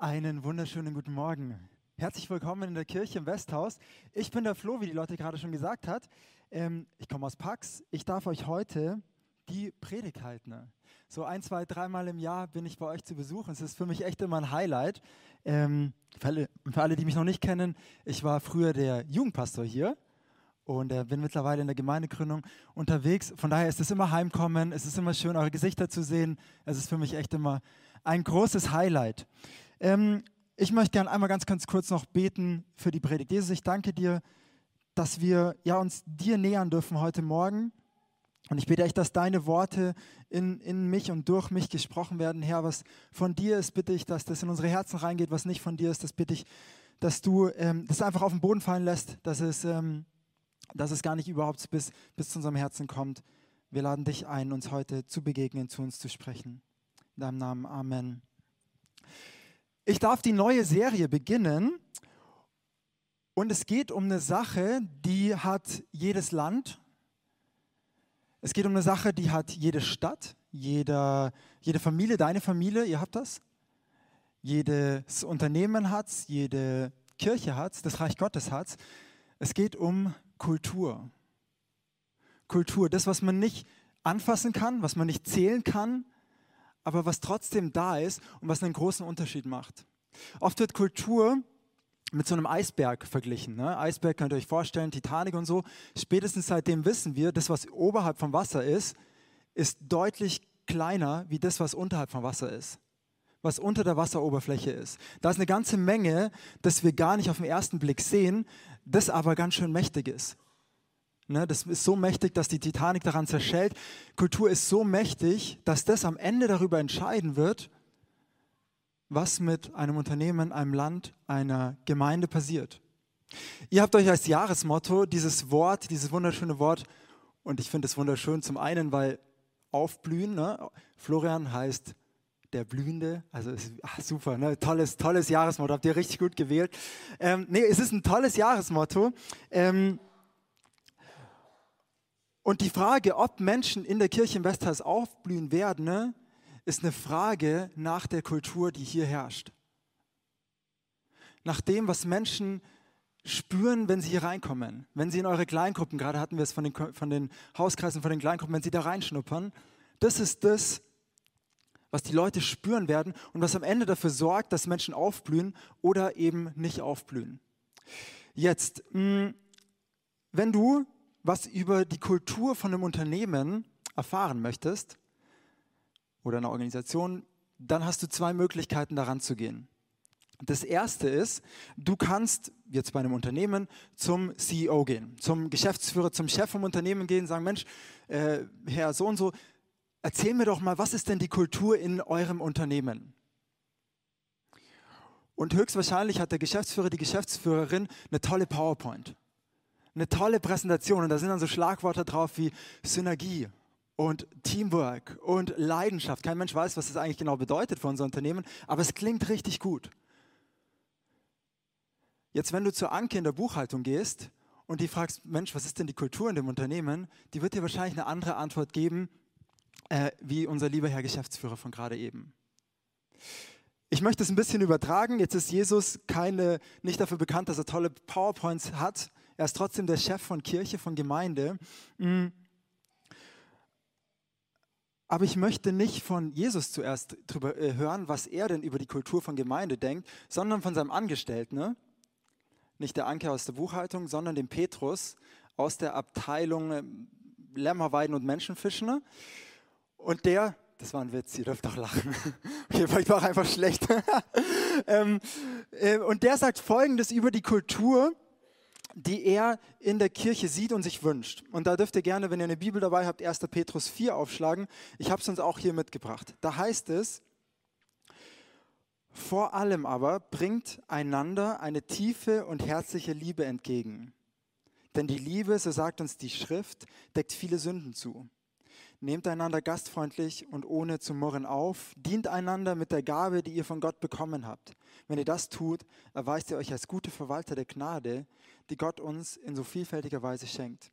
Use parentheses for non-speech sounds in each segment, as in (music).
Einen wunderschönen guten Morgen. Herzlich willkommen in der Kirche im Westhaus. Ich bin der Flo, wie die Leute gerade schon gesagt hat. Ähm, ich komme aus Pax. Ich darf euch heute die Predigt halten. So ein, zwei, dreimal im Jahr bin ich bei euch zu Besuch. Es ist für mich echt immer ein Highlight. Ähm, für, alle, für alle, die mich noch nicht kennen, ich war früher der Jugendpastor hier und äh, bin mittlerweile in der Gemeindegründung unterwegs. Von daher ist es immer Heimkommen. Es ist immer schön, eure Gesichter zu sehen. Es ist für mich echt immer ein großes Highlight. Ähm, ich möchte gerne einmal ganz, ganz kurz noch beten für die Predigt. Jesus, ich danke dir, dass wir ja, uns dir nähern dürfen heute Morgen. Und ich bete echt, dass deine Worte in, in mich und durch mich gesprochen werden. Herr, was von dir ist, bitte ich, dass das in unsere Herzen reingeht. Was nicht von dir ist, das bitte ich, dass du ähm, das einfach auf den Boden fallen lässt, dass es, ähm, dass es gar nicht überhaupt bis, bis zu unserem Herzen kommt. Wir laden dich ein, uns heute zu begegnen, zu uns zu sprechen. In deinem Namen, Amen. Ich darf die neue Serie beginnen und es geht um eine Sache, die hat jedes Land. Es geht um eine Sache, die hat jede Stadt, jede, jede Familie, deine Familie, ihr habt das. Jedes Unternehmen hat es, jede Kirche hat es, das Reich Gottes hat es. Es geht um Kultur. Kultur, das, was man nicht anfassen kann, was man nicht zählen kann, aber was trotzdem da ist und was einen großen Unterschied macht. Oft wird Kultur mit so einem Eisberg verglichen. Ne? Eisberg könnt ihr euch vorstellen, Titanic und so. Spätestens seitdem wissen wir, das, was oberhalb vom Wasser ist, ist deutlich kleiner wie das, was unterhalb vom Wasser ist. Was unter der Wasseroberfläche ist. Da ist eine ganze Menge, das wir gar nicht auf den ersten Blick sehen, das aber ganz schön mächtig ist. Ne, das ist so mächtig, dass die Titanic daran zerschellt. Kultur ist so mächtig, dass das am Ende darüber entscheiden wird, was mit einem Unternehmen, einem Land, einer Gemeinde passiert. Ihr habt euch als Jahresmotto dieses Wort, dieses wunderschöne Wort, und ich finde es wunderschön zum einen, weil aufblühen, ne? Florian heißt der Blühende, also ist, ach, super, ne? tolles, tolles Jahresmotto, habt ihr richtig gut gewählt. Ähm, nee, es ist ein tolles Jahresmotto. Ähm, und die Frage, ob Menschen in der Kirche im Westhaus aufblühen werden, ne, ist eine Frage nach der Kultur, die hier herrscht. Nach dem, was Menschen spüren, wenn sie hier reinkommen. Wenn sie in eure Kleingruppen, gerade hatten wir es von den, von den Hauskreisen, von den Kleingruppen, wenn sie da reinschnuppern, das ist das, was die Leute spüren werden und was am Ende dafür sorgt, dass Menschen aufblühen oder eben nicht aufblühen. Jetzt, mm, wenn du was über die Kultur von einem Unternehmen erfahren möchtest oder einer Organisation, dann hast du zwei Möglichkeiten daran zu gehen. Das erste ist, du kannst jetzt bei einem Unternehmen zum CEO gehen, zum Geschäftsführer, zum Chef vom Unternehmen gehen, sagen, Mensch, äh, Herr so und so, erzähl mir doch mal, was ist denn die Kultur in eurem Unternehmen? Und höchstwahrscheinlich hat der Geschäftsführer, die Geschäftsführerin eine tolle PowerPoint eine tolle Präsentation und da sind dann so Schlagworte drauf wie Synergie und Teamwork und Leidenschaft. Kein Mensch weiß, was das eigentlich genau bedeutet für unser Unternehmen, aber es klingt richtig gut. Jetzt, wenn du zur Anke in der Buchhaltung gehst und die fragst, Mensch, was ist denn die Kultur in dem Unternehmen, die wird dir wahrscheinlich eine andere Antwort geben, äh, wie unser lieber Herr Geschäftsführer von gerade eben. Ich möchte es ein bisschen übertragen. Jetzt ist Jesus keine, nicht dafür bekannt, dass er tolle PowerPoints hat, er ist trotzdem der Chef von Kirche, von Gemeinde. Mm. Aber ich möchte nicht von Jesus zuerst drüber äh, hören, was er denn über die Kultur von Gemeinde denkt, sondern von seinem Angestellten. Ne? Nicht der Anker aus der Buchhaltung, sondern dem Petrus aus der Abteilung äh, Lämmerweiden und Menschenfischen. Ne? Und der, das war ein Witz, ihr dürft doch lachen. (laughs) Okay, vielleicht war einfach schlecht. (laughs) ähm, äh, und der sagt Folgendes über die Kultur die er in der Kirche sieht und sich wünscht. Und da dürft ihr gerne, wenn ihr eine Bibel dabei habt, 1. Petrus 4 aufschlagen. Ich habe es uns auch hier mitgebracht. Da heißt es, vor allem aber bringt einander eine tiefe und herzliche Liebe entgegen. Denn die Liebe, so sagt uns die Schrift, deckt viele Sünden zu. Nehmt einander gastfreundlich und ohne zu murren auf, dient einander mit der Gabe, die ihr von Gott bekommen habt. Wenn ihr das tut, erweist ihr euch als gute Verwalter der Gnade, die Gott uns in so vielfältiger Weise schenkt.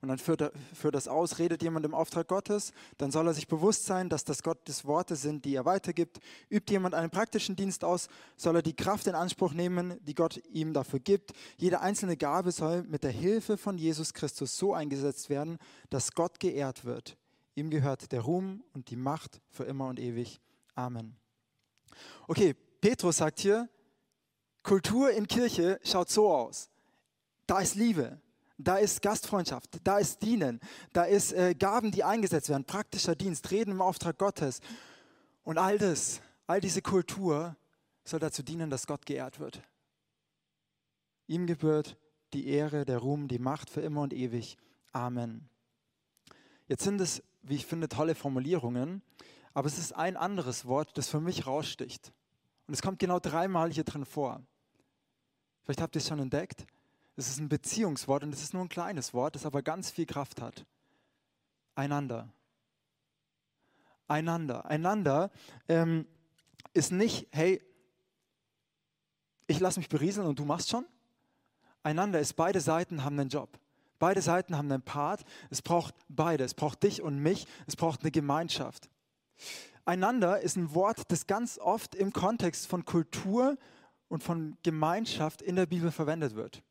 Und dann führt, er, führt das aus, redet jemand im Auftrag Gottes, dann soll er sich bewusst sein, dass das Gottes Worte sind, die er weitergibt. Übt jemand einen praktischen Dienst aus, soll er die Kraft in Anspruch nehmen, die Gott ihm dafür gibt. Jede einzelne Gabe soll mit der Hilfe von Jesus Christus so eingesetzt werden, dass Gott geehrt wird. Ihm gehört der Ruhm und die Macht für immer und ewig. Amen. Okay, Petrus sagt hier, Kultur in Kirche schaut so aus. Da ist Liebe, da ist Gastfreundschaft, da ist Dienen, da ist äh, Gaben, die eingesetzt werden, praktischer Dienst, Reden im Auftrag Gottes. Und all das, all diese Kultur soll dazu dienen, dass Gott geehrt wird. Ihm gebührt die Ehre, der Ruhm, die Macht für immer und ewig. Amen. Jetzt sind es, wie ich finde, tolle Formulierungen, aber es ist ein anderes Wort, das für mich raussticht. Und es kommt genau dreimal hier drin vor. Vielleicht habt ihr es schon entdeckt. Es ist ein Beziehungswort und es ist nur ein kleines Wort, das aber ganz viel Kraft hat. Einander. Einander. Einander ähm, ist nicht, hey, ich lasse mich berieseln und du machst schon. Einander ist, beide Seiten haben einen Job. Beide Seiten haben einen Part. Es braucht beide. Es braucht dich und mich. Es braucht eine Gemeinschaft. Einander ist ein Wort, das ganz oft im Kontext von Kultur und von Gemeinschaft in der Bibel verwendet wird.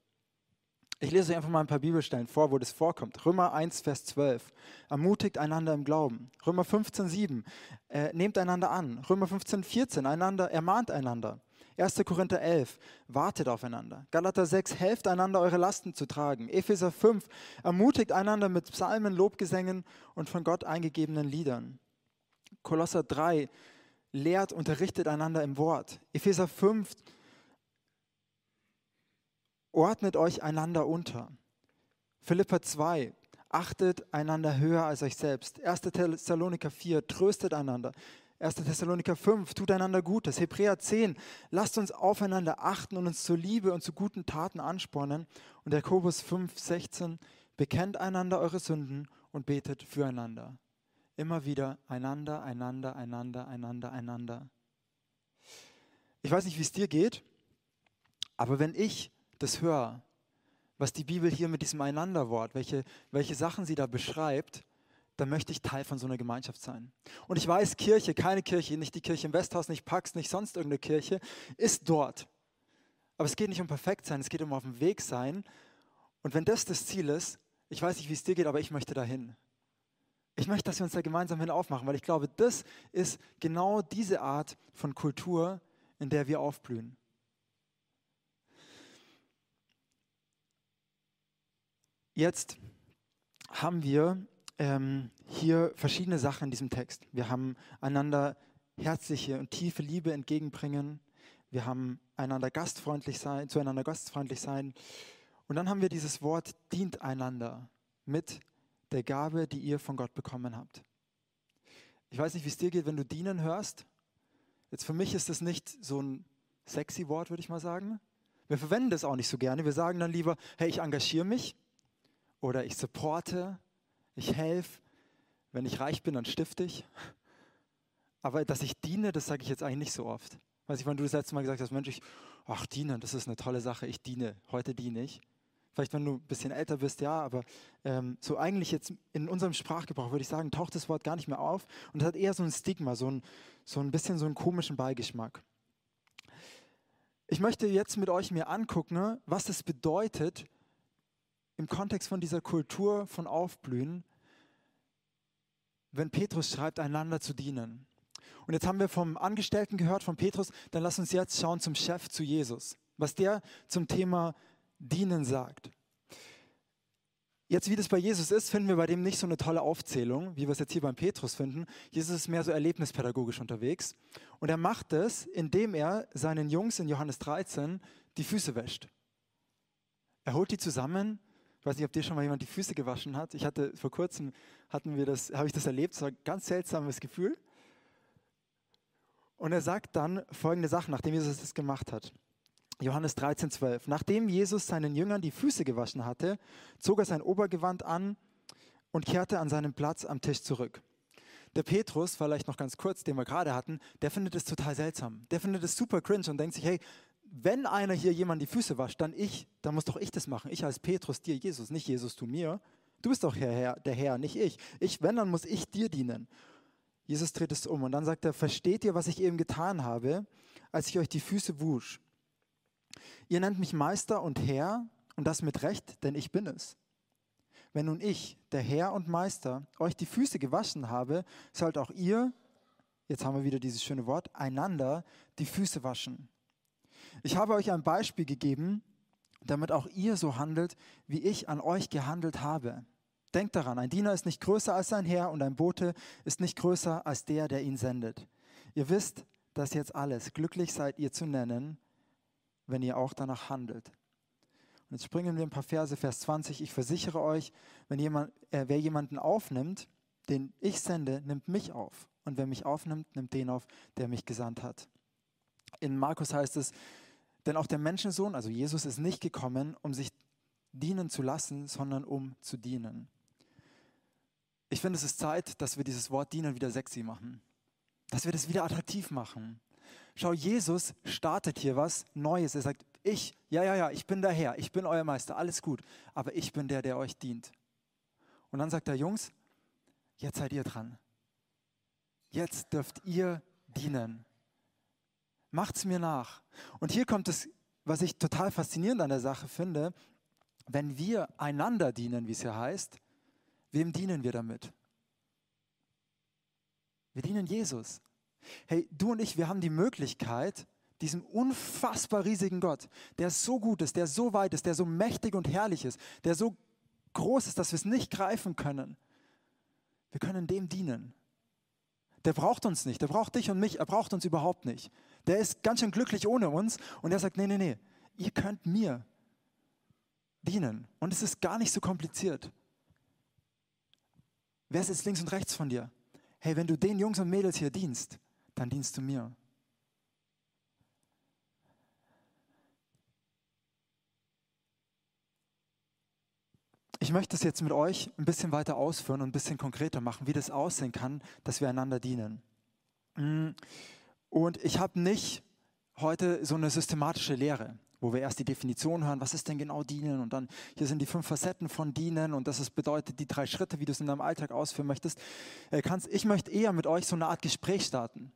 Ich lese euch einfach mal ein paar Bibelstellen vor, wo das vorkommt. Römer 1, Vers 12. Ermutigt einander im Glauben. Römer 15, 7. Äh, nehmt einander an. Römer 15, 14. Einander, ermahnt einander. 1. Korinther 11. Wartet aufeinander. Galater 6. Helft einander, eure Lasten zu tragen. Epheser 5. Ermutigt einander mit Psalmen, Lobgesängen und von Gott eingegebenen Liedern. Kolosser 3. Lehrt, unterrichtet einander im Wort. Epheser 5 ordnet euch einander unter. Philippa 2, achtet einander höher als euch selbst. 1. Thessaloniker 4, tröstet einander. 1. Thessaloniker 5, tut einander Gutes. Hebräer 10, lasst uns aufeinander achten und uns zur Liebe und zu guten Taten anspornen. Und Jakobus 5, 16, bekennt einander eure Sünden und betet füreinander. Immer wieder einander, einander, einander, einander, einander. Ich weiß nicht, wie es dir geht, aber wenn ich das höre, was die Bibel hier mit diesem Einanderwort, welche, welche Sachen sie da beschreibt, dann möchte ich Teil von so einer Gemeinschaft sein. Und ich weiß, Kirche, keine Kirche, nicht die Kirche im Westhaus, nicht Pax, nicht sonst irgendeine Kirche, ist dort. Aber es geht nicht um perfekt sein, es geht um auf dem Weg sein. Und wenn das das Ziel ist, ich weiß nicht, wie es dir geht, aber ich möchte dahin. Ich möchte, dass wir uns da gemeinsam hin aufmachen, weil ich glaube, das ist genau diese Art von Kultur, in der wir aufblühen. Jetzt haben wir ähm, hier verschiedene Sachen in diesem Text. Wir haben einander herzliche und tiefe Liebe entgegenbringen. Wir haben einander gastfreundlich sein, zueinander gastfreundlich sein. Und dann haben wir dieses Wort dient einander mit der Gabe, die ihr von Gott bekommen habt. Ich weiß nicht, wie es dir geht, wenn du dienen hörst. Jetzt für mich ist das nicht so ein sexy Wort, würde ich mal sagen. Wir verwenden das auch nicht so gerne. Wir sagen dann lieber, hey, ich engagiere mich oder ich supporte, ich helfe. Wenn ich reich bin, dann stifte ich. Aber dass ich diene, das sage ich jetzt eigentlich nicht so oft. Weiß ich, wann du das letzte Mal gesagt hast, Mensch, ich, ach, dienen, das ist eine tolle Sache, ich diene, heute diene ich. Vielleicht, wenn du ein bisschen älter bist, ja, aber ähm, so eigentlich jetzt in unserem Sprachgebrauch würde ich sagen, taucht das Wort gar nicht mehr auf und es hat eher so ein Stigma, so ein, so ein bisschen so einen komischen Beigeschmack. Ich möchte jetzt mit euch mir angucken, ne, was es bedeutet, im Kontext von dieser Kultur von Aufblühen, wenn Petrus schreibt, einander zu dienen. Und jetzt haben wir vom Angestellten gehört, von Petrus, dann lass uns jetzt schauen zum Chef, zu Jesus, was der zum Thema Dienen sagt. Jetzt, wie das bei Jesus ist, finden wir bei dem nicht so eine tolle Aufzählung, wie wir es jetzt hier beim Petrus finden. Jesus ist mehr so erlebnispädagogisch unterwegs. Und er macht es, indem er seinen Jungs in Johannes 13 die Füße wäscht. Er holt die zusammen ich weiß nicht, ob dir schon mal jemand die Füße gewaschen hat. Ich hatte vor kurzem hatten wir das, habe ich das erlebt. War ein ganz seltsames Gefühl. Und er sagt dann folgende Sachen, nachdem Jesus das gemacht hat. Johannes 13, 12. Nachdem Jesus seinen Jüngern die Füße gewaschen hatte, zog er sein Obergewand an und kehrte an seinen Platz am Tisch zurück. Der Petrus, vielleicht noch ganz kurz, den wir gerade hatten, der findet es total seltsam. Der findet es super cringe und denkt sich, hey, wenn einer hier jemand die Füße wascht, dann ich, dann muss doch ich das machen. Ich als Petrus dir, Jesus, nicht Jesus, du mir. Du bist doch der Herr, der Herr, nicht ich. Ich, wenn, dann muss ich dir dienen. Jesus dreht es um und dann sagt er, versteht ihr, was ich eben getan habe, als ich euch die Füße wusch? Ihr nennt mich Meister und Herr und das mit Recht, denn ich bin es. Wenn nun ich, der Herr und Meister, euch die Füße gewaschen habe, sollt auch ihr, jetzt haben wir wieder dieses schöne Wort, einander die Füße waschen. Ich habe euch ein Beispiel gegeben, damit auch ihr so handelt, wie ich an euch gehandelt habe. Denkt daran, ein Diener ist nicht größer als sein Herr und ein Bote ist nicht größer als der, der ihn sendet. Ihr wisst das jetzt alles. Glücklich seid ihr zu nennen, wenn ihr auch danach handelt. Und jetzt springen wir ein paar Verse, Vers 20. Ich versichere euch, wenn jemand, äh, wer jemanden aufnimmt, den ich sende, nimmt mich auf. Und wer mich aufnimmt, nimmt den auf, der mich gesandt hat. In Markus heißt es, denn auch der Menschensohn, also Jesus, ist nicht gekommen, um sich dienen zu lassen, sondern um zu dienen. Ich finde, es ist Zeit, dass wir dieses Wort dienen wieder sexy machen. Dass wir das wieder attraktiv machen. Schau, Jesus startet hier was Neues. Er sagt, ich, ja, ja, ja, ich bin der Herr, ich bin euer Meister, alles gut, aber ich bin der, der euch dient. Und dann sagt er, Jungs, jetzt seid ihr dran. Jetzt dürft ihr dienen macht's mir nach. Und hier kommt es, was ich total faszinierend an der Sache finde, wenn wir einander dienen, wie es hier heißt, wem dienen wir damit? Wir dienen Jesus. Hey, du und ich, wir haben die Möglichkeit, diesem unfassbar riesigen Gott, der so gut ist, der so weit ist, der so mächtig und herrlich ist, der so groß ist, dass wir es nicht greifen können. Wir können dem dienen. Der braucht uns nicht, der braucht dich und mich, er braucht uns überhaupt nicht. Der ist ganz schön glücklich ohne uns und er sagt, nee, nee, nee, ihr könnt mir dienen. Und es ist gar nicht so kompliziert. Wer ist jetzt links und rechts von dir? Hey, wenn du den Jungs und Mädels hier dienst, dann dienst du mir. Ich möchte es jetzt mit euch ein bisschen weiter ausführen und ein bisschen konkreter machen, wie das aussehen kann, dass wir einander dienen. Mm. Und ich habe nicht heute so eine systematische Lehre, wo wir erst die Definition hören, was ist denn genau dienen und dann hier sind die fünf Facetten von dienen und das ist, bedeutet die drei Schritte, wie du es in deinem Alltag ausführen möchtest. Äh, kannst, ich möchte eher mit euch so eine Art Gespräch starten.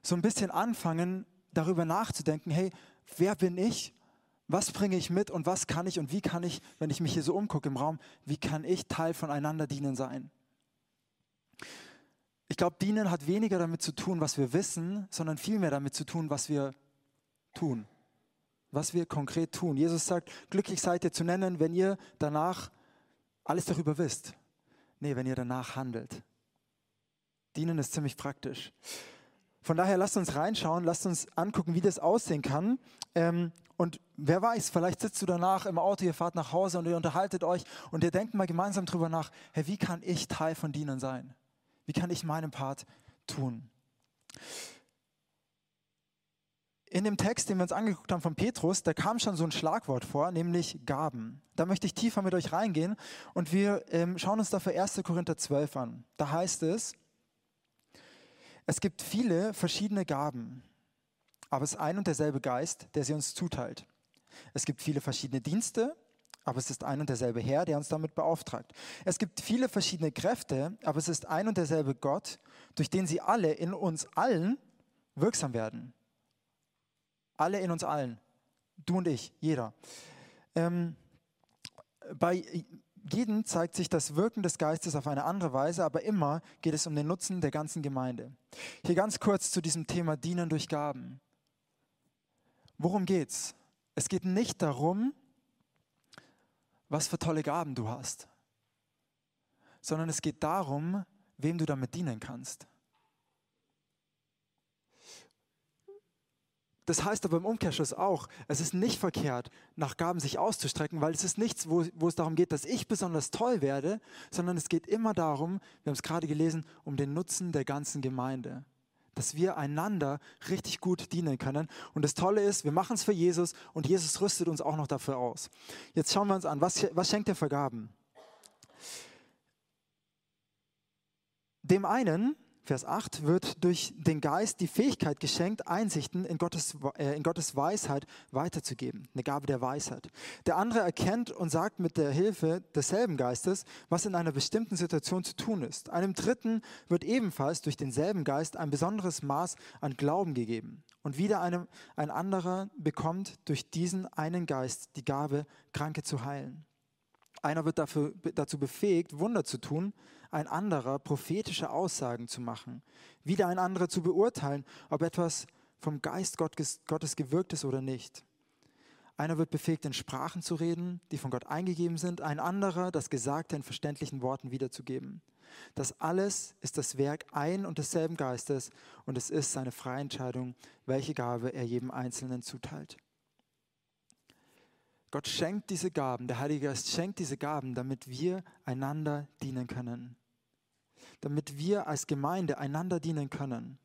So ein bisschen anfangen, darüber nachzudenken, hey, wer bin ich was bringe ich mit und was kann ich und wie kann ich, wenn ich mich hier so umgucke im Raum, wie kann ich Teil von einander dienen sein? Ich glaube, dienen hat weniger damit zu tun, was wir wissen, sondern vielmehr damit zu tun, was wir tun. Was wir konkret tun. Jesus sagt, glücklich seid ihr zu nennen, wenn ihr danach alles darüber wisst. Nee, wenn ihr danach handelt. Dienen ist ziemlich praktisch. Von daher lasst uns reinschauen, lasst uns angucken, wie das aussehen kann. Ähm, und wer weiß, vielleicht sitzt du danach im Auto, ihr fahrt nach Hause und ihr unterhaltet euch und ihr denkt mal gemeinsam drüber nach, hey, wie kann ich Teil von Dienen sein? Wie kann ich meinen Part tun? In dem Text, den wir uns angeguckt haben von Petrus, da kam schon so ein Schlagwort vor, nämlich Gaben. Da möchte ich tiefer mit euch reingehen und wir ähm, schauen uns dafür 1. Korinther 12 an. Da heißt es, es gibt viele verschiedene Gaben, aber es ist ein und derselbe Geist, der sie uns zuteilt. Es gibt viele verschiedene Dienste, aber es ist ein und derselbe Herr, der uns damit beauftragt. Es gibt viele verschiedene Kräfte, aber es ist ein und derselbe Gott, durch den sie alle in uns allen wirksam werden. Alle in uns allen. Du und ich, jeder. Ähm, bei jedem zeigt sich das Wirken des Geistes auf eine andere Weise, aber immer geht es um den Nutzen der ganzen Gemeinde. Hier ganz kurz zu diesem Thema Dienen durch Gaben. Worum geht's? Es geht nicht darum, was für tolle Gaben du hast, sondern es geht darum, wem du damit dienen kannst. Das heißt aber im Umkehrschluss auch, es ist nicht verkehrt, nach Gaben sich auszustrecken, weil es ist nichts, wo, wo es darum geht, dass ich besonders toll werde, sondern es geht immer darum, wir haben es gerade gelesen, um den Nutzen der ganzen Gemeinde. Dass wir einander richtig gut dienen können. Und das Tolle ist, wir machen es für Jesus und Jesus rüstet uns auch noch dafür aus. Jetzt schauen wir uns an, was, was schenkt er für Gaben? Dem einen Vers 8 wird durch den Geist die Fähigkeit geschenkt, Einsichten in Gottes, äh, in Gottes Weisheit weiterzugeben, eine Gabe der Weisheit. Der andere erkennt und sagt mit der Hilfe desselben Geistes, was in einer bestimmten Situation zu tun ist. Einem Dritten wird ebenfalls durch denselben Geist ein besonderes Maß an Glauben gegeben. Und wieder einem, ein anderer bekommt durch diesen einen Geist die Gabe, Kranke zu heilen. Einer wird dafür, dazu befähigt, Wunder zu tun, ein anderer prophetische Aussagen zu machen, wieder ein anderer zu beurteilen, ob etwas vom Geist Gottes gewirkt ist oder nicht. Einer wird befähigt, in Sprachen zu reden, die von Gott eingegeben sind, ein anderer das Gesagte in verständlichen Worten wiederzugeben. Das alles ist das Werk ein und desselben Geistes und es ist seine freie Entscheidung, welche Gabe er jedem Einzelnen zuteilt. Gott schenkt diese Gaben, der Heilige Geist schenkt diese Gaben, damit wir einander dienen können. Damit wir als Gemeinde einander dienen können.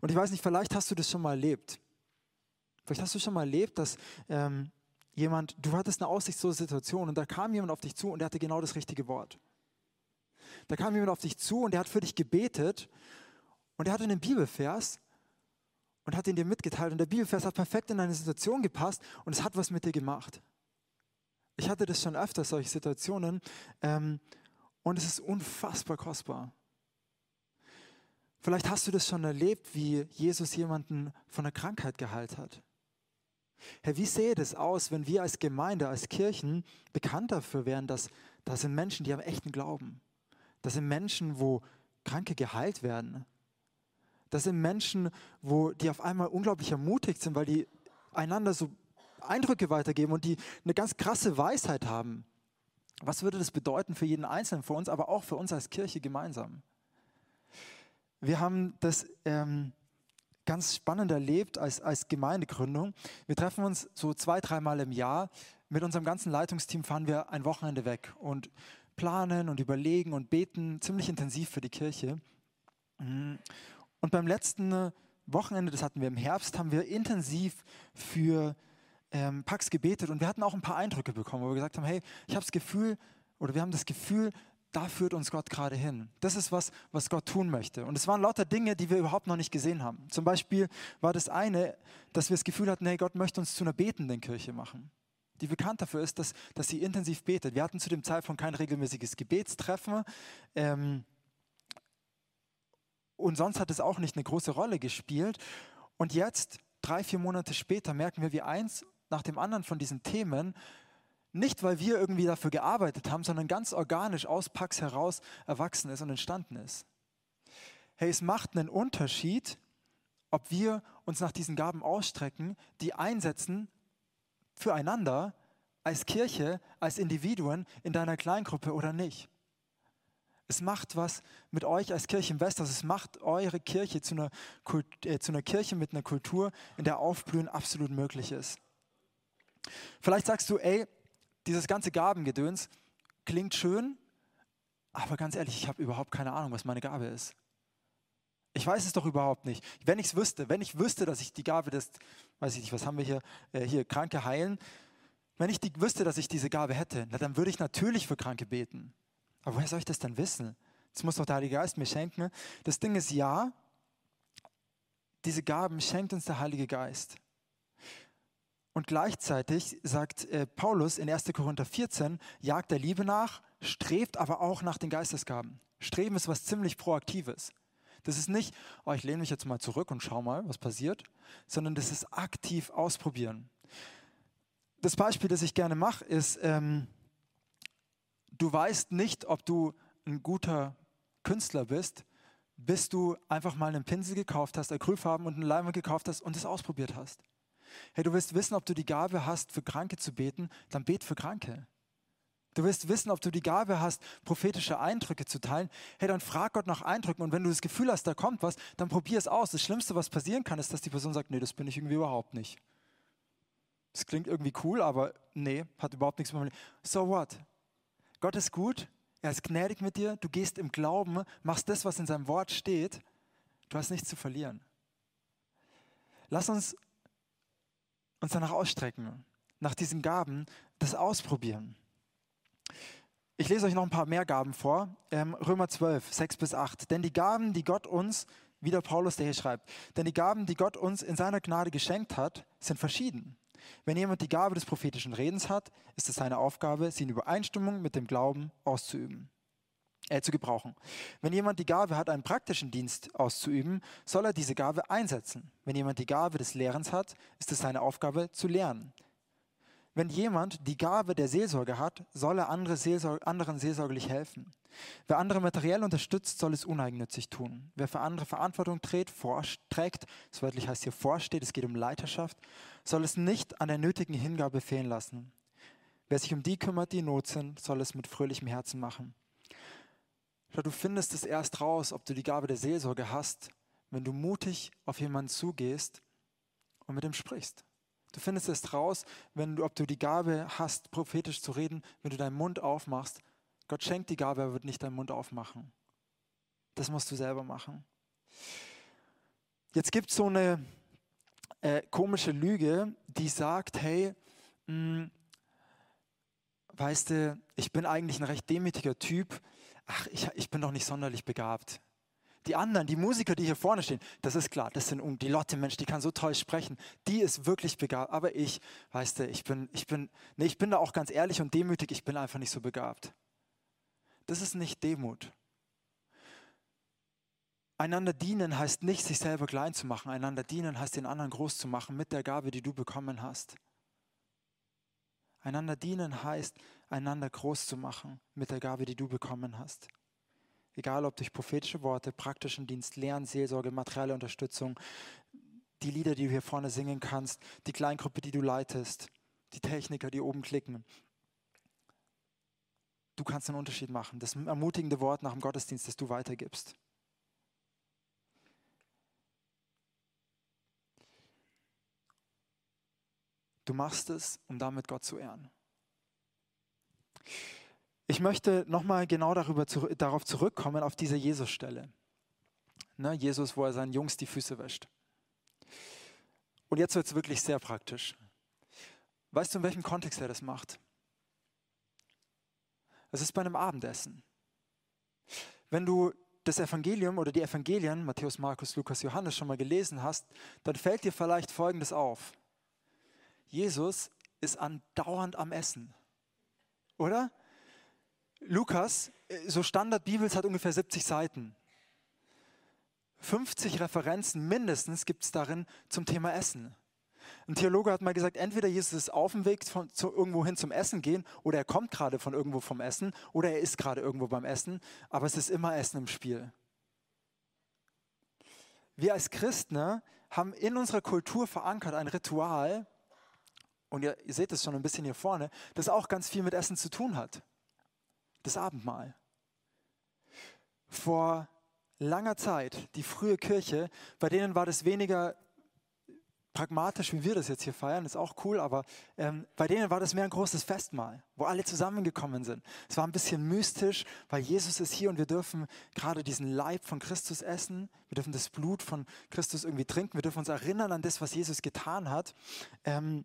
Und ich weiß nicht, vielleicht hast du das schon mal erlebt. Vielleicht hast du schon mal erlebt, dass ähm, jemand, du hattest eine aussichtslose Situation und da kam jemand auf dich zu und der hatte genau das richtige Wort. Da kam jemand auf dich zu und der hat für dich gebetet und er hatte einen Bibelvers und hat ihn dir mitgeteilt. Und der Bibelvers hat perfekt in deine Situation gepasst und es hat was mit dir gemacht. Ich hatte das schon öfter, solche Situationen, ähm, und es ist unfassbar kostbar. Vielleicht hast du das schon erlebt, wie Jesus jemanden von einer Krankheit geheilt hat. Herr, wie sähe das aus, wenn wir als Gemeinde, als Kirchen bekannt dafür wären, dass da sind Menschen, die haben echten Glauben. Das sind Menschen, wo Kranke geheilt werden. Das sind Menschen, wo die auf einmal unglaublich ermutigt sind, weil die einander so Eindrücke weitergeben und die eine ganz krasse Weisheit haben. Was würde das bedeuten für jeden Einzelnen von uns, aber auch für uns als Kirche gemeinsam? Wir haben das ähm, ganz spannend erlebt als, als Gemeindegründung. Wir treffen uns so zwei, dreimal im Jahr. Mit unserem ganzen Leitungsteam fahren wir ein Wochenende weg und planen und überlegen und beten ziemlich intensiv für die Kirche. Mhm. Und beim letzten Wochenende, das hatten wir im Herbst, haben wir intensiv für ähm, Pax gebetet und wir hatten auch ein paar Eindrücke bekommen, wo wir gesagt haben, hey, ich habe das Gefühl, oder wir haben das Gefühl, da führt uns Gott gerade hin. Das ist was, was Gott tun möchte. Und es waren lauter Dinge, die wir überhaupt noch nicht gesehen haben. Zum Beispiel war das eine, dass wir das Gefühl hatten, hey, Gott möchte uns zu einer betenden Kirche machen, die bekannt dafür ist, dass, dass sie intensiv betet. Wir hatten zu dem Zeitpunkt kein regelmäßiges Gebetstreffen. Ähm, und sonst hat es auch nicht eine große Rolle gespielt. Und jetzt, drei, vier Monate später, merken wir, wie eins nach dem anderen von diesen Themen, nicht weil wir irgendwie dafür gearbeitet haben, sondern ganz organisch aus Pax heraus erwachsen ist und entstanden ist. Hey, es macht einen Unterschied, ob wir uns nach diesen Gaben ausstrecken, die einsetzen füreinander als Kirche, als Individuen in deiner Kleingruppe oder nicht. Es macht was mit euch als Kirche im West. Also es macht eure Kirche zu einer, Kult, äh, zu einer Kirche mit einer Kultur, in der Aufblühen absolut möglich ist. Vielleicht sagst du, ey, dieses ganze Gabengedöns klingt schön, aber ganz ehrlich, ich habe überhaupt keine Ahnung, was meine Gabe ist. Ich weiß es doch überhaupt nicht. Wenn ich es wüsste, wenn ich wüsste, dass ich die Gabe des, weiß ich nicht, was haben wir hier, äh, hier, Kranke heilen, wenn ich die, wüsste, dass ich diese Gabe hätte, na, dann würde ich natürlich für Kranke beten. Aber woher soll ich das denn wissen? Das muss doch der Heilige Geist mir schenken. Das Ding ist ja, diese Gaben schenkt uns der Heilige Geist. Und gleichzeitig sagt äh, Paulus in 1. Korinther 14, jagt der Liebe nach, strebt aber auch nach den Geistesgaben. Streben ist was ziemlich Proaktives. Das ist nicht, oh, ich lehne mich jetzt mal zurück und schau mal, was passiert, sondern das ist aktiv ausprobieren. Das Beispiel, das ich gerne mache, ist, ähm, du weißt nicht, ob du ein guter Künstler bist, bis du einfach mal einen Pinsel gekauft hast, Acrylfarben und einen Leinwand gekauft hast und es ausprobiert hast. Hey, du willst wissen, ob du die Gabe hast, für Kranke zu beten, dann bet für Kranke. Du willst wissen, ob du die Gabe hast, prophetische Eindrücke zu teilen. Hey, dann frag Gott nach Eindrücken und wenn du das Gefühl hast, da kommt was, dann probier es aus. Das Schlimmste, was passieren kann, ist, dass die Person sagt, nee, das bin ich irgendwie überhaupt nicht. Das klingt irgendwie cool, aber nee, hat überhaupt nichts mit Leben. So what? Gott ist gut, er ist gnädig mit dir, du gehst im Glauben, machst das, was in seinem Wort steht, du hast nichts zu verlieren. Lass uns uns danach ausstrecken, nach diesen Gaben, das ausprobieren. Ich lese euch noch ein paar mehr Gaben vor. Ähm, Römer 12, 6 bis 8. Denn die Gaben, die Gott uns, wieder Paulus, der hier schreibt, denn die Gaben, die Gott uns in seiner Gnade geschenkt hat, sind verschieden. Wenn jemand die Gabe des prophetischen Redens hat, ist es seine Aufgabe, sie in Übereinstimmung mit dem Glauben auszuüben äh, zu gebrauchen. Wenn jemand die Gabe hat, einen praktischen Dienst auszuüben, soll er diese Gabe einsetzen. Wenn jemand die Gabe des Lehrens hat, ist es seine Aufgabe zu lehren. Wenn jemand die Gabe der Seelsorge hat, soll er andere Seelsorg anderen seelsorgerlich helfen. Wer andere materiell unterstützt, soll es uneigennützig tun. Wer für andere Verantwortung trägt, trägt, das wörtlich heißt hier vorsteht, es geht um Leiterschaft, soll es nicht an der nötigen Hingabe fehlen lassen. Wer sich um die kümmert, die in Not sind, soll es mit fröhlichem Herzen machen. Schau, du findest es erst raus, ob du die Gabe der Seelsorge hast, wenn du mutig auf jemanden zugehst und mit ihm sprichst. Du findest es raus, wenn du, ob du die Gabe hast, prophetisch zu reden, wenn du deinen Mund aufmachst. Gott schenkt die Gabe, er wird nicht deinen Mund aufmachen. Das musst du selber machen. Jetzt gibt es so eine äh, komische Lüge, die sagt, hey, mh, hm, weißt du, ich bin eigentlich ein recht demütiger Typ, ach, ich, ich bin doch nicht sonderlich begabt. Die anderen, die Musiker, die hier vorne stehen, das ist klar, das sind die Lotte Mensch, die kann so toll sprechen, die ist wirklich begabt. Aber ich, weißt du, ich bin, ich bin, nee, ich bin da auch ganz ehrlich und demütig, ich bin einfach nicht so begabt. Das ist nicht Demut. Einander dienen heißt nicht, sich selber klein zu machen. Einander dienen heißt, den anderen groß zu machen mit der Gabe, die du bekommen hast. Einander dienen heißt, einander groß zu machen mit der Gabe, die du bekommen hast. Egal ob durch prophetische Worte, praktischen Dienst, Lehren, Seelsorge, materielle Unterstützung, die Lieder, die du hier vorne singen kannst, die Kleingruppe, die du leitest, die Techniker, die oben klicken. Du kannst einen Unterschied machen. Das ermutigende Wort nach dem Gottesdienst, das du weitergibst. Du machst es, um damit Gott zu ehren. Ich möchte nochmal genau darüber, darauf zurückkommen, auf diese Jesus-Stelle. Ne, Jesus, wo er seinen Jungs die Füße wäscht. Und jetzt wird es wirklich sehr praktisch. Weißt du, in welchem Kontext er das macht? Es ist bei einem Abendessen. Wenn du das Evangelium oder die Evangelien, Matthäus, Markus, Lukas, Johannes, schon mal gelesen hast, dann fällt dir vielleicht Folgendes auf. Jesus ist andauernd am Essen. Oder? Lukas, äh, so Standard Bibels hat ungefähr 70 Seiten. 50 Referenzen mindestens gibt es darin zum Thema Essen. Ein Theologe hat mal gesagt, entweder Jesus ist auf dem Weg von, zu, irgendwo hin zum Essen gehen oder er kommt gerade von irgendwo vom Essen oder er ist gerade irgendwo beim Essen, aber es ist immer Essen im Spiel. Wir als Christen haben in unserer Kultur verankert ein Ritual, und ihr, ihr seht es schon ein bisschen hier vorne, das auch ganz viel mit Essen zu tun hat das Abendmahl. Vor langer Zeit, die frühe Kirche, bei denen war das weniger pragmatisch, wie wir das jetzt hier feiern, ist auch cool, aber ähm, bei denen war das mehr ein großes Festmahl, wo alle zusammengekommen sind. Es war ein bisschen mystisch, weil Jesus ist hier und wir dürfen gerade diesen Leib von Christus essen, wir dürfen das Blut von Christus irgendwie trinken, wir dürfen uns erinnern an das, was Jesus getan hat. Ähm,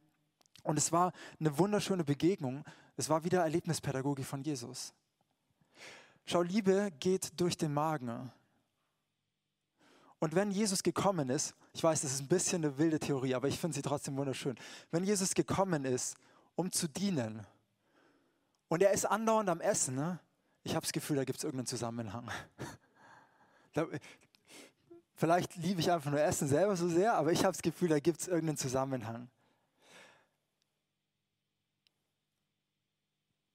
und es war eine wunderschöne Begegnung. Es war wieder Erlebnispädagogik von Jesus. Schau, Liebe geht durch den Magen. Und wenn Jesus gekommen ist, ich weiß, das ist ein bisschen eine wilde Theorie, aber ich finde sie trotzdem wunderschön. Wenn Jesus gekommen ist, um zu dienen, und er ist andauernd am Essen, ne? ich habe das Gefühl, da gibt es irgendeinen Zusammenhang. (laughs) Vielleicht liebe ich einfach nur Essen selber so sehr, aber ich habe das Gefühl, da gibt es irgendeinen Zusammenhang.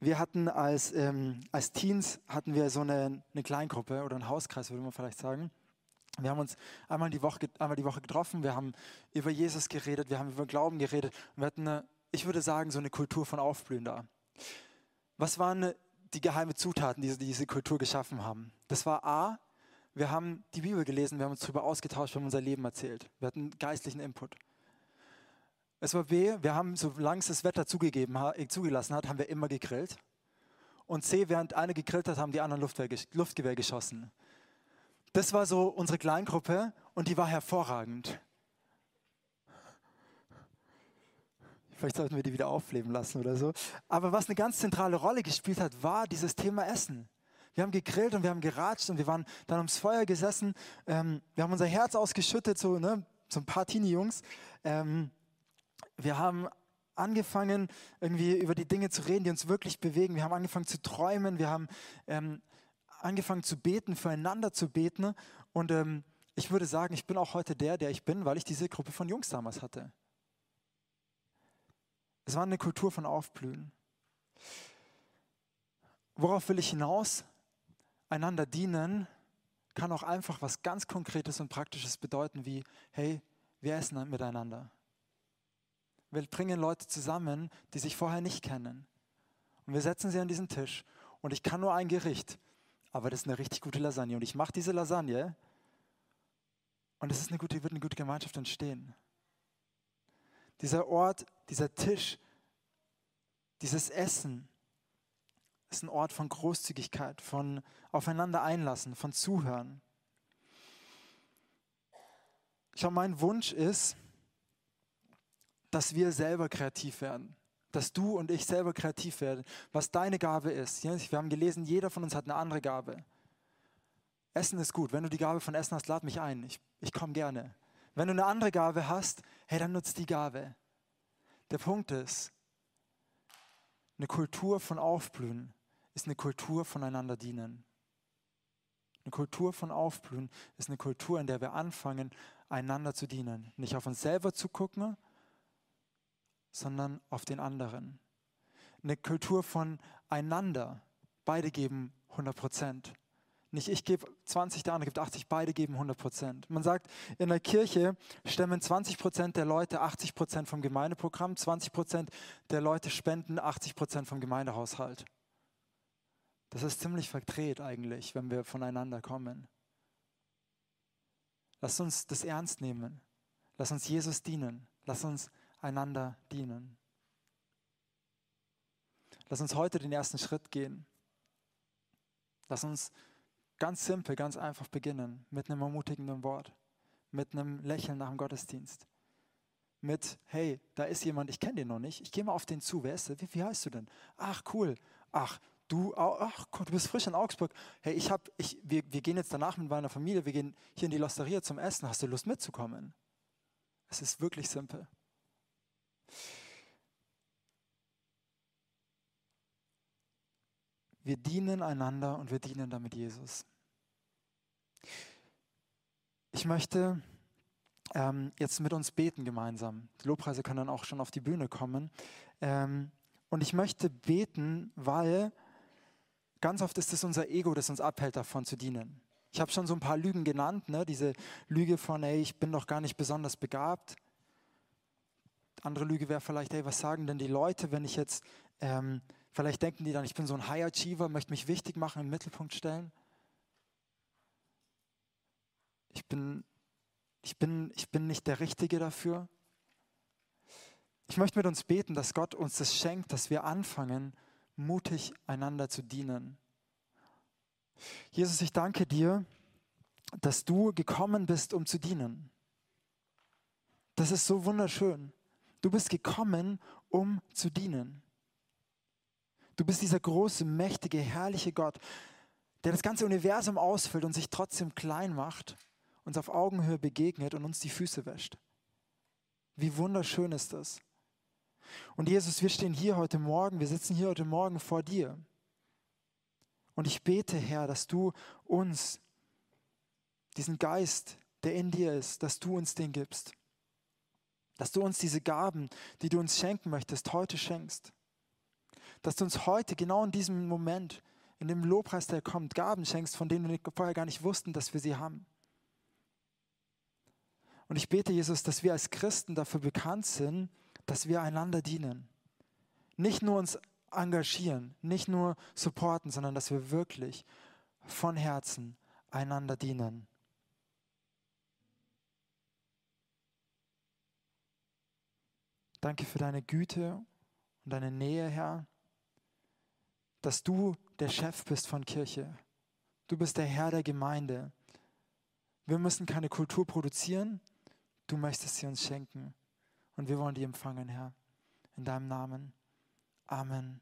Wir hatten als, ähm, als Teens hatten wir so eine, eine Kleingruppe oder einen Hauskreis, würde man vielleicht sagen. Wir haben uns einmal die, Woche, einmal die Woche getroffen, wir haben über Jesus geredet, wir haben über Glauben geredet und wir hatten, eine, ich würde sagen, so eine Kultur von Aufblühen da. Was waren die geheimen Zutaten, die diese Kultur geschaffen haben? Das war A, wir haben die Bibel gelesen, wir haben uns darüber ausgetauscht, wir haben unser Leben erzählt. Wir hatten geistlichen Input. Es war B, wir haben, solange es das Wetter zugegeben, zugelassen hat, haben wir immer gegrillt. Und C, während einer gegrillt hat, haben die anderen Luftwehr, Luftgewehr geschossen. Das war so unsere Kleingruppe und die war hervorragend. Vielleicht sollten wir die wieder aufleben lassen oder so. Aber was eine ganz zentrale Rolle gespielt hat, war dieses Thema Essen. Wir haben gegrillt und wir haben geratscht und wir waren dann ums Feuer gesessen. Ähm, wir haben unser Herz ausgeschüttet, so, ne, so ein paar Teenie-Jungs. Ähm, wir haben angefangen, irgendwie über die Dinge zu reden, die uns wirklich bewegen. Wir haben angefangen zu träumen. Wir haben ähm, angefangen zu beten, füreinander zu beten. Und ähm, ich würde sagen, ich bin auch heute der, der ich bin, weil ich diese Gruppe von Jungs damals hatte. Es war eine Kultur von Aufblühen. Worauf will ich hinaus? Einander dienen kann auch einfach was ganz Konkretes und Praktisches bedeuten, wie, hey, wir essen miteinander. Wir bringen Leute zusammen, die sich vorher nicht kennen. Und wir setzen sie an diesen Tisch. Und ich kann nur ein Gericht, aber das ist eine richtig gute Lasagne. Und ich mache diese Lasagne und es ist eine gute, wird eine gute Gemeinschaft entstehen. Dieser Ort, dieser Tisch, dieses Essen ist ein Ort von Großzügigkeit, von aufeinander einlassen, von Zuhören. Ich glaube, mein Wunsch ist, dass wir selber kreativ werden. Dass du und ich selber kreativ werden, was deine Gabe ist. Wir haben gelesen, jeder von uns hat eine andere Gabe. Essen ist gut. Wenn du die Gabe von Essen hast, lad mich ein. Ich, ich komme gerne. Wenn du eine andere Gabe hast, hey, dann nutzt die Gabe. Der Punkt ist, eine Kultur von Aufblühen ist eine Kultur voneinander dienen. Eine Kultur von Aufblühen ist eine Kultur, in der wir anfangen, einander zu dienen. Nicht auf uns selber zu gucken, sondern auf den anderen. Eine Kultur von einander. Beide geben 100 Prozent. Nicht ich gebe 20, der andere gibt 80, beide geben 100 Prozent. Man sagt, in der Kirche stemmen 20 Prozent der Leute 80 Prozent vom Gemeindeprogramm, 20 Prozent der Leute spenden 80 Prozent vom Gemeindehaushalt. Das ist ziemlich verdreht eigentlich, wenn wir voneinander kommen. Lass uns das ernst nehmen. Lass uns Jesus dienen. Lass uns einander dienen. Lass uns heute den ersten Schritt gehen. Lass uns ganz simpel, ganz einfach beginnen mit einem ermutigenden Wort, mit einem Lächeln nach dem Gottesdienst, mit, hey, da ist jemand, ich kenne den noch nicht, ich gehe mal auf den zu, wer ist der? Wie, wie heißt du denn? Ach, cool. Ach, du, ach du bist frisch in Augsburg. Hey, ich hab, ich, wir, wir gehen jetzt danach mit meiner Familie, wir gehen hier in die Losteria zum Essen. Hast du Lust mitzukommen? Es ist wirklich simpel. Wir dienen einander und wir dienen damit Jesus. Ich möchte ähm, jetzt mit uns beten gemeinsam. Die Lobpreise können dann auch schon auf die Bühne kommen. Ähm, und ich möchte beten, weil ganz oft ist es unser Ego, das uns abhält, davon zu dienen. Ich habe schon so ein paar Lügen genannt, ne? diese Lüge von, ey, ich bin doch gar nicht besonders begabt. Andere Lüge wäre vielleicht, ey, was sagen denn die Leute, wenn ich jetzt, ähm, vielleicht denken die dann, ich bin so ein High Achiever, möchte mich wichtig machen, im Mittelpunkt stellen. Ich bin, ich bin, ich bin nicht der Richtige dafür. Ich möchte mit uns beten, dass Gott uns das schenkt, dass wir anfangen, mutig einander zu dienen. Jesus, ich danke dir, dass du gekommen bist, um zu dienen. Das ist so wunderschön. Du bist gekommen, um zu dienen. Du bist dieser große, mächtige, herrliche Gott, der das ganze Universum ausfüllt und sich trotzdem klein macht, uns auf Augenhöhe begegnet und uns die Füße wäscht. Wie wunderschön ist das. Und Jesus, wir stehen hier heute Morgen, wir sitzen hier heute Morgen vor dir. Und ich bete, Herr, dass du uns diesen Geist, der in dir ist, dass du uns den gibst dass du uns diese Gaben, die du uns schenken möchtest, heute schenkst. Dass du uns heute, genau in diesem Moment, in dem Lobpreis, der kommt, Gaben schenkst, von denen wir vorher gar nicht wussten, dass wir sie haben. Und ich bete, Jesus, dass wir als Christen dafür bekannt sind, dass wir einander dienen. Nicht nur uns engagieren, nicht nur supporten, sondern dass wir wirklich von Herzen einander dienen. Danke für deine Güte und deine Nähe, Herr, dass du der Chef bist von Kirche. Du bist der Herr der Gemeinde. Wir müssen keine Kultur produzieren, du möchtest sie uns schenken und wir wollen die empfangen, Herr. in deinem Namen. Amen.